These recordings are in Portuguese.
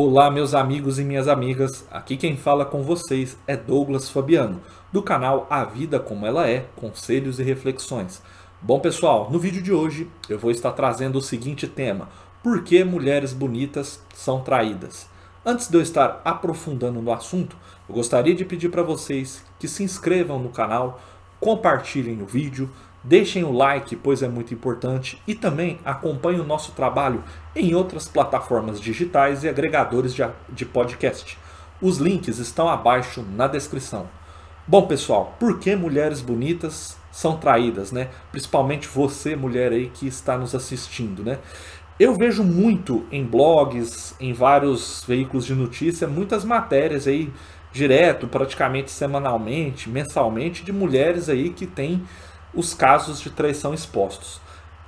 Olá, meus amigos e minhas amigas. Aqui quem fala com vocês é Douglas Fabiano, do canal A Vida Como Ela É Conselhos e Reflexões. Bom, pessoal, no vídeo de hoje eu vou estar trazendo o seguinte tema: Por que mulheres bonitas são traídas? Antes de eu estar aprofundando no assunto, eu gostaria de pedir para vocês que se inscrevam no canal, compartilhem o vídeo, Deixem o like, pois é muito importante, e também acompanhem o nosso trabalho em outras plataformas digitais e agregadores de, podcast. Os links estão abaixo na descrição. Bom, pessoal, por que mulheres bonitas são traídas, né? Principalmente você, mulher aí que está nos assistindo, né? Eu vejo muito em blogs, em vários veículos de notícia, muitas matérias aí direto, praticamente semanalmente, mensalmente, de mulheres aí que têm os casos de traição expostos.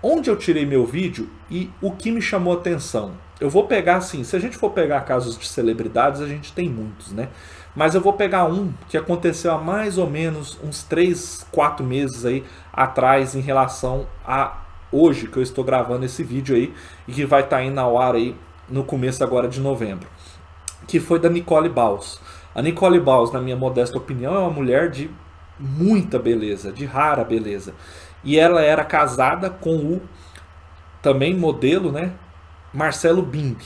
Onde eu tirei meu vídeo e o que me chamou atenção? Eu vou pegar assim, se a gente for pegar casos de celebridades, a gente tem muitos, né? Mas eu vou pegar um que aconteceu há mais ou menos uns 3, 4 meses aí atrás em relação a hoje que eu estou gravando esse vídeo aí e que vai estar indo ao ar aí no começo agora de novembro, que foi da Nicole Baus. A Nicole Baus, na minha modesta opinião, é uma mulher de muita beleza, de rara beleza. E ela era casada com o também modelo, né, Marcelo Bimbi.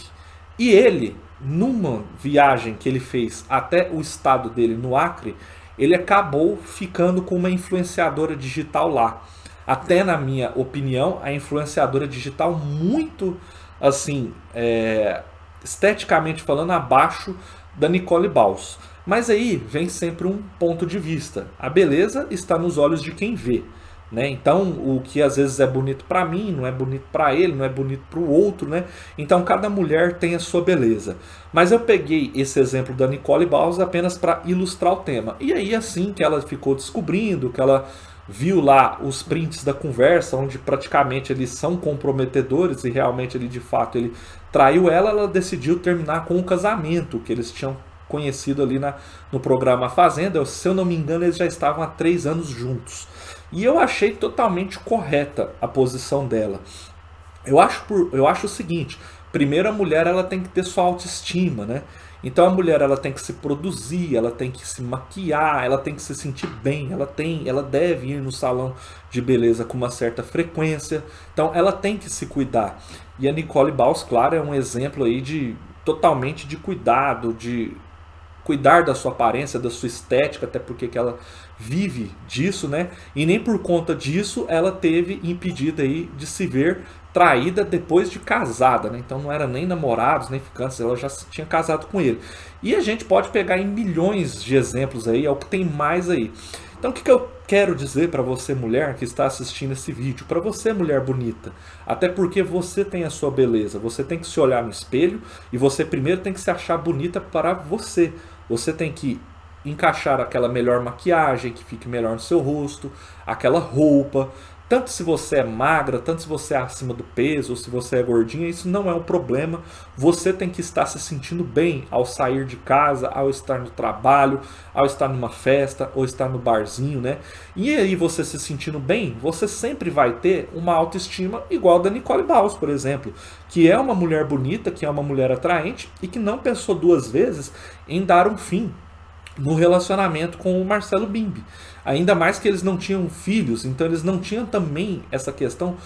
E ele, numa viagem que ele fez até o estado dele no Acre, ele acabou ficando com uma influenciadora digital lá. Até na minha opinião, a influenciadora digital muito assim, é, esteticamente falando, abaixo da Nicole Baus. Mas aí vem sempre um ponto de vista. A beleza está nos olhos de quem vê. Né? Então, o que às vezes é bonito para mim, não é bonito para ele, não é bonito para o outro, né? Então, cada mulher tem a sua beleza. Mas eu peguei esse exemplo da Nicole Baus apenas para ilustrar o tema. E aí, assim que ela ficou descobrindo, que ela viu lá os prints da conversa, onde praticamente eles são comprometedores e realmente ele de fato ele traiu ela, ela decidiu terminar com o casamento que eles tinham conhecido ali na, no programa Fazenda. Se eu não me engano, eles já estavam há três anos juntos. E eu achei totalmente correta a posição dela. Eu acho, por, eu acho o seguinte: primeiro a mulher ela tem que ter sua autoestima, né? Então a mulher ela tem que se produzir, ela tem que se maquiar, ela tem que se sentir bem, ela tem, ela deve ir no salão de beleza com uma certa frequência. Então ela tem que se cuidar. E a Nicole Baus, claro, é um exemplo aí de totalmente de cuidado, de cuidar da sua aparência, da sua estética, até porque que ela vive disso, né? E nem por conta disso ela teve impedida aí de se ver traída depois de casada, né? Então não era nem namorados, nem ficantes, ela já tinha casado com ele. E a gente pode pegar em milhões de exemplos aí, é o que tem mais aí. Então o que, que eu quero dizer para você mulher que está assistindo esse vídeo, para você mulher bonita, até porque você tem a sua beleza, você tem que se olhar no espelho e você primeiro tem que se achar bonita para você. Você tem que encaixar aquela melhor maquiagem que fique melhor no seu rosto, aquela roupa. Tanto se você é magra, tanto se você é acima do peso, ou se você é gordinha, isso não é um problema. Você tem que estar se sentindo bem ao sair de casa, ao estar no trabalho, ao estar numa festa, ou estar no barzinho, né? E aí você se sentindo bem, você sempre vai ter uma autoestima igual da Nicole Baus, por exemplo, que é uma mulher bonita, que é uma mulher atraente e que não pensou duas vezes em dar um fim no relacionamento com o Marcelo Bimbi. Ainda mais que eles não tinham filhos, então eles não tinham também essa questão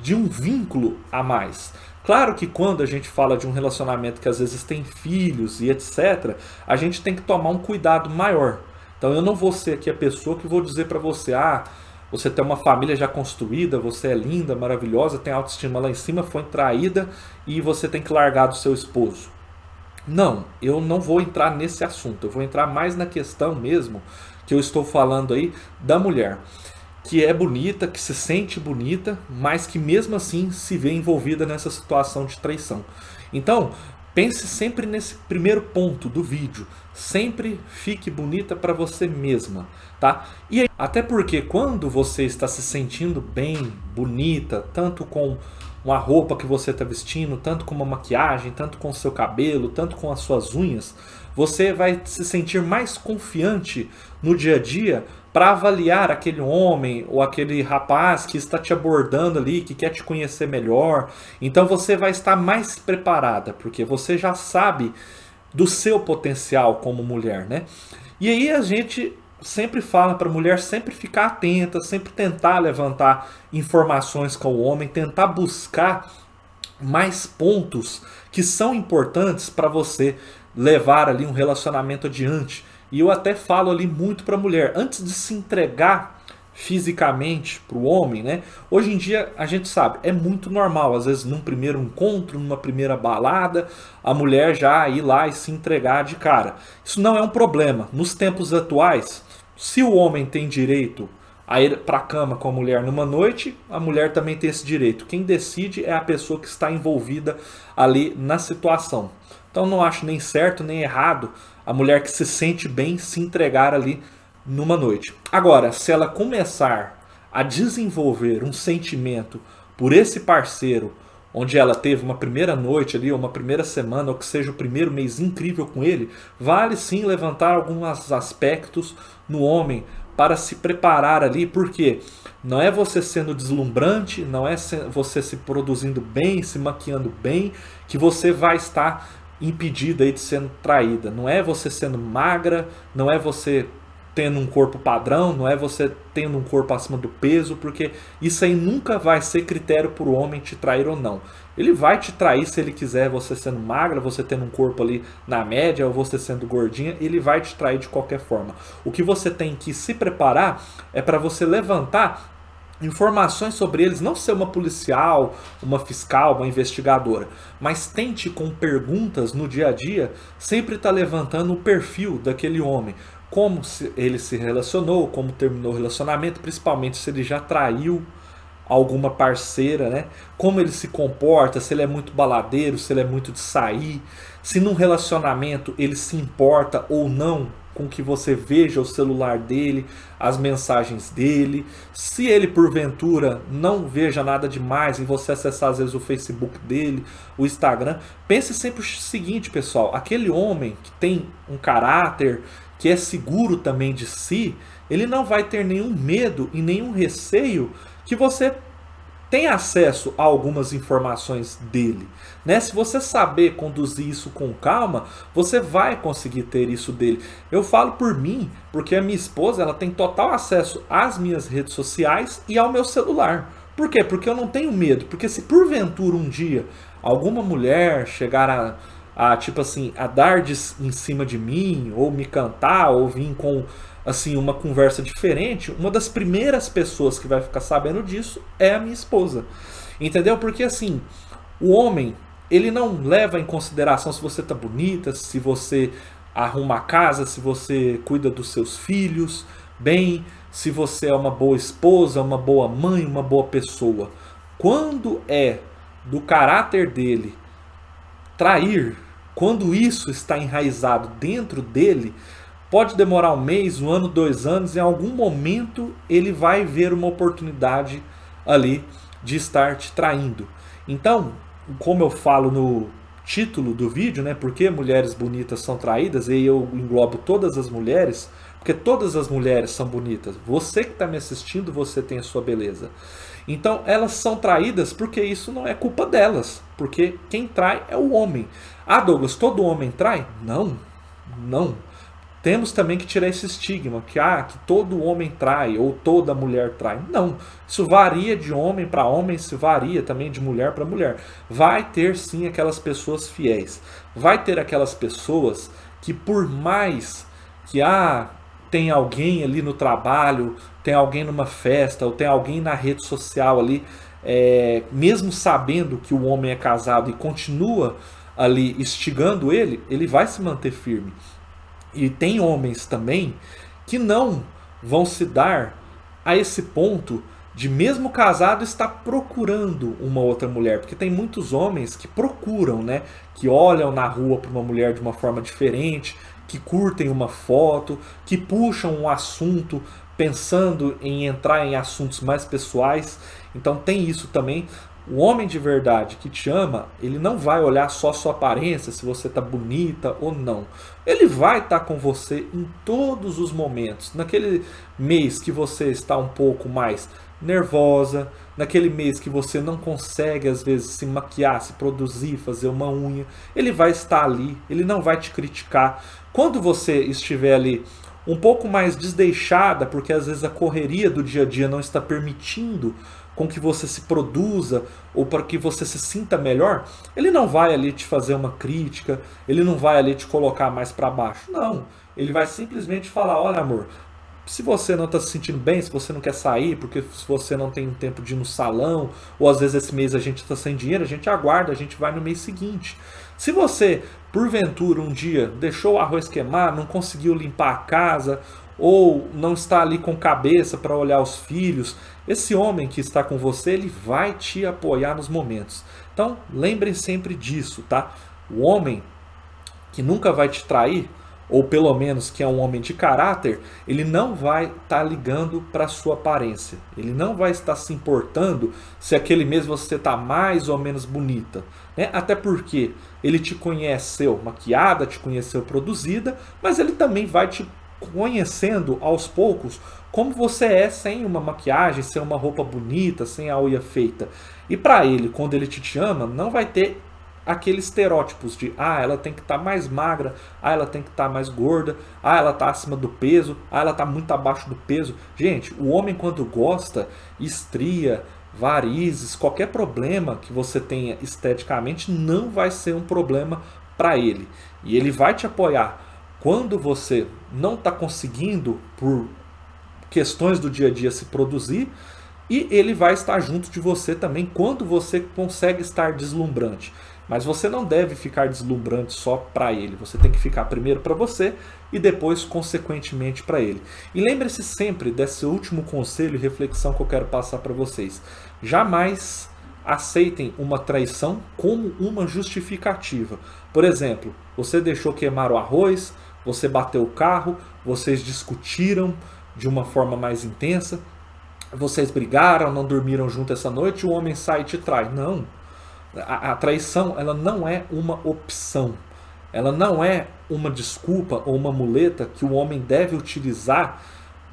de um vínculo a mais. Claro que quando a gente fala de um relacionamento que às vezes tem filhos e etc, a gente tem que tomar um cuidado maior. Então eu não vou ser aqui a pessoa que vou dizer para você, ah, você tem uma família já construída, você é linda, maravilhosa, tem autoestima lá em cima, foi traída e você tem que largar do seu esposo. Não, eu não vou entrar nesse assunto. Eu vou entrar mais na questão mesmo que eu estou falando aí da mulher que é bonita, que se sente bonita, mas que mesmo assim se vê envolvida nessa situação de traição. Então, pense sempre nesse primeiro ponto do vídeo. Sempre fique bonita para você mesma, tá? E aí, até porque quando você está se sentindo bem, bonita, tanto com uma roupa que você está vestindo, tanto com uma maquiagem, tanto com o seu cabelo, tanto com as suas unhas, você vai se sentir mais confiante no dia a dia para avaliar aquele homem ou aquele rapaz que está te abordando ali, que quer te conhecer melhor. Então você vai estar mais preparada, porque você já sabe do seu potencial como mulher, né? E aí a gente sempre fala para a mulher sempre ficar atenta, sempre tentar levantar informações com o homem, tentar buscar mais pontos que são importantes para você levar ali um relacionamento adiante. E eu até falo ali muito para a mulher, antes de se entregar fisicamente para o homem, né? Hoje em dia a gente sabe, é muito normal, às vezes num primeiro encontro, numa primeira balada, a mulher já ir lá e se entregar de cara. Isso não é um problema. Nos tempos atuais, se o homem tem direito a ir para a cama com a mulher numa noite, a mulher também tem esse direito. Quem decide é a pessoa que está envolvida ali na situação. Então não acho nem certo nem errado a mulher que se sente bem se entregar ali numa noite. Agora, se ela começar a desenvolver um sentimento por esse parceiro, onde ela teve uma primeira noite ali, ou uma primeira semana, ou que seja o primeiro mês incrível com ele, vale sim levantar alguns aspectos no homem para se preparar ali, porque não é você sendo deslumbrante, não é você se produzindo bem, se maquiando bem, que você vai estar impedida de sendo traída. Não é você sendo magra, não é você tendo um corpo padrão, não é você tendo um corpo acima do peso, porque isso aí nunca vai ser critério para o homem te trair ou não. Ele vai te trair se ele quiser, você sendo magra, você tendo um corpo ali na média, ou você sendo gordinha, ele vai te trair de qualquer forma. O que você tem que se preparar é para você levantar informações sobre eles, não ser uma policial, uma fiscal, uma investigadora, mas tente com perguntas no dia a dia sempre estar tá levantando o perfil daquele homem, como ele se relacionou, como terminou o relacionamento, principalmente se ele já traiu alguma parceira, né? Como ele se comporta, se ele é muito baladeiro, se ele é muito de sair, se num relacionamento ele se importa ou não com que você veja o celular dele, as mensagens dele. Se ele porventura não veja nada demais em você acessar às vezes o Facebook dele, o Instagram, pense sempre o seguinte, pessoal: aquele homem que tem um caráter, que é seguro também de si, ele não vai ter nenhum medo e nenhum receio que você tem acesso a algumas informações dele. Né? Se você saber conduzir isso com calma, você vai conseguir ter isso dele. Eu falo por mim, porque a minha esposa ela tem total acesso às minhas redes sociais e ao meu celular. Por quê? Porque eu não tenho medo. Porque se porventura um dia alguma mulher chegar a, a tipo assim, a dar de, em cima de mim, ou me cantar, ou vir com assim uma conversa diferente, uma das primeiras pessoas que vai ficar sabendo disso é a minha esposa. Entendeu? Porque assim, o homem, ele não leva em consideração se você tá bonita, se você arruma a casa, se você cuida dos seus filhos bem, se você é uma boa esposa, uma boa mãe, uma boa pessoa. Quando é do caráter dele trair, quando isso está enraizado dentro dele, Pode demorar um mês, um ano, dois anos, em algum momento ele vai ver uma oportunidade ali de estar te traindo. Então, como eu falo no título do vídeo, né? Porque mulheres bonitas são traídas, e eu englobo todas as mulheres, porque todas as mulheres são bonitas. Você que está me assistindo, você tem a sua beleza. Então, elas são traídas porque isso não é culpa delas, porque quem trai é o homem. Ah, Douglas, todo homem trai? Não, não. Temos também que tirar esse estigma que ah, que todo homem trai ou toda mulher trai. Não, isso varia de homem para homem, isso varia também de mulher para mulher. Vai ter sim aquelas pessoas fiéis. Vai ter aquelas pessoas que por mais que ah, tem alguém ali no trabalho, tem alguém numa festa ou tem alguém na rede social ali, é, mesmo sabendo que o homem é casado e continua ali instigando ele, ele vai se manter firme. E tem homens também que não vão se dar a esse ponto de mesmo casado estar procurando uma outra mulher, porque tem muitos homens que procuram, né, que olham na rua para uma mulher de uma forma diferente, que curtem uma foto, que puxam um assunto pensando em entrar em assuntos mais pessoais. Então tem isso também, O homem de verdade que te ama, ele não vai olhar só sua aparência, se você está bonita ou não. Ele vai estar tá com você em todos os momentos. Naquele mês que você está um pouco mais nervosa, naquele mês que você não consegue às vezes se maquiar, se produzir, fazer uma unha, ele vai estar ali, ele não vai te criticar. Quando você estiver ali um pouco mais desdeixada, porque às vezes a correria do dia a dia não está permitindo com que você se produza ou para que você se sinta melhor, ele não vai ali te fazer uma crítica, ele não vai ali te colocar mais para baixo. Não, ele vai simplesmente falar: "Olha, amor, se você não está se sentindo bem, se você não quer sair, porque se você não tem tempo de ir no salão, ou às vezes esse mês a gente está sem dinheiro, a gente aguarda, a gente vai no mês seguinte. Se você, porventura, um dia deixou o arroz queimar, não conseguiu limpar a casa, ou não está ali com cabeça para olhar os filhos, esse homem que está com você, ele vai te apoiar nos momentos. Então, lembrem sempre disso, tá? O homem que nunca vai te trair, ou pelo menos que é um homem de caráter, ele não vai estar tá ligando para sua aparência. Ele não vai estar se importando se aquele mês você está mais ou menos bonita. Né? Até porque ele te conheceu maquiada, te conheceu produzida, mas ele também vai te conhecendo aos poucos como você é sem uma maquiagem, sem uma roupa bonita, sem a unha feita. E para ele, quando ele te, te ama, não vai ter aqueles estereótipos de ah, ela tem que estar tá mais magra, ah, ela tem que estar tá mais gorda, ah, ela está acima do peso, ah, ela está muito abaixo do peso. Gente, o homem quando gosta, estria, varizes, qualquer problema que você tenha esteticamente não vai ser um problema para ele. E ele vai te apoiar quando você não está conseguindo por questões do dia a dia se produzir e ele vai estar junto de você também quando você consegue estar deslumbrante. Mas você não deve ficar deslumbrante só para ele. Você tem que ficar primeiro para você e depois, consequentemente, para ele. E lembre-se sempre desse último conselho e reflexão que eu quero passar para vocês. Jamais aceitem uma traição como uma justificativa. Por exemplo, você deixou queimar o arroz, você bateu o carro, vocês discutiram de uma forma mais intensa, vocês brigaram, não dormiram junto essa noite, o homem sai e te trai. Não. A, a traição, ela não é uma opção. Ela não é uma desculpa ou uma muleta que o homem deve utilizar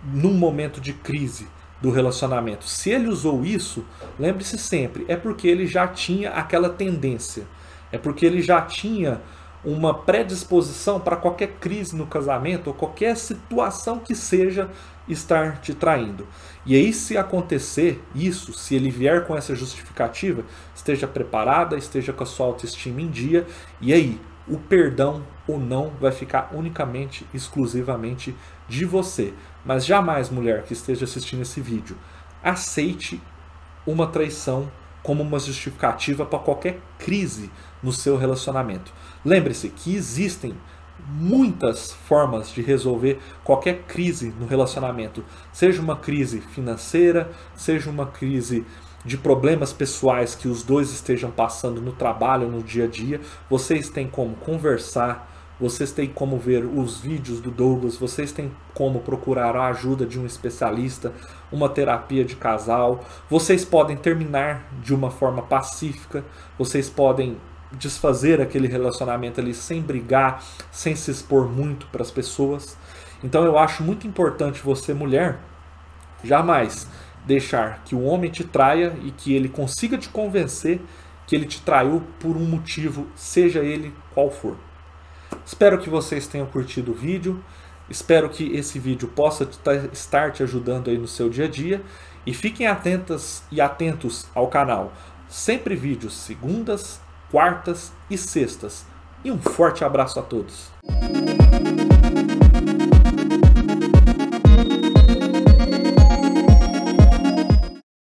num momento de crise do relacionamento. Se ele usou isso, lembre-se sempre, é porque ele já tinha aquela tendência. É porque ele já tinha uma predisposição para qualquer crise no casamento ou qualquer situação que seja estar te traindo. E aí, se acontecer isso, se ele vier com essa justificativa, esteja preparada, esteja com a sua autoestima em dia, e aí, o perdão ou não vai ficar unicamente, exclusivamente de você. Mas jamais, mulher que esteja assistindo esse vídeo, aceite uma traição como uma justificativa para qualquer crise no seu relacionamento. Lembre-se que existem muitas formas de resolver qualquer crise no relacionamento, seja uma crise financeira, seja uma crise de problemas pessoais que os dois estejam passando no trabalho, no dia a dia, vocês têm como conversar, vocês têm como ver os vídeos do Douglas, vocês têm como procurar a ajuda de um especialista, uma terapia de casal, vocês podem terminar de uma forma pacífica, vocês podem desfazer aquele relacionamento ali sem brigar, sem se expor muito para as pessoas. Então eu acho muito importante você, mulher, jamais deixar que o homem te traia e que ele consiga te convencer que ele te traiu por um motivo, seja ele qual for. Espero que vocês tenham curtido o vídeo. Espero que esse vídeo possa estar te ajudando aí no seu dia a dia. E fiquem atentas e atentos ao canal. Sempre vídeos segundas, quartas e sextas. E um forte abraço a todos.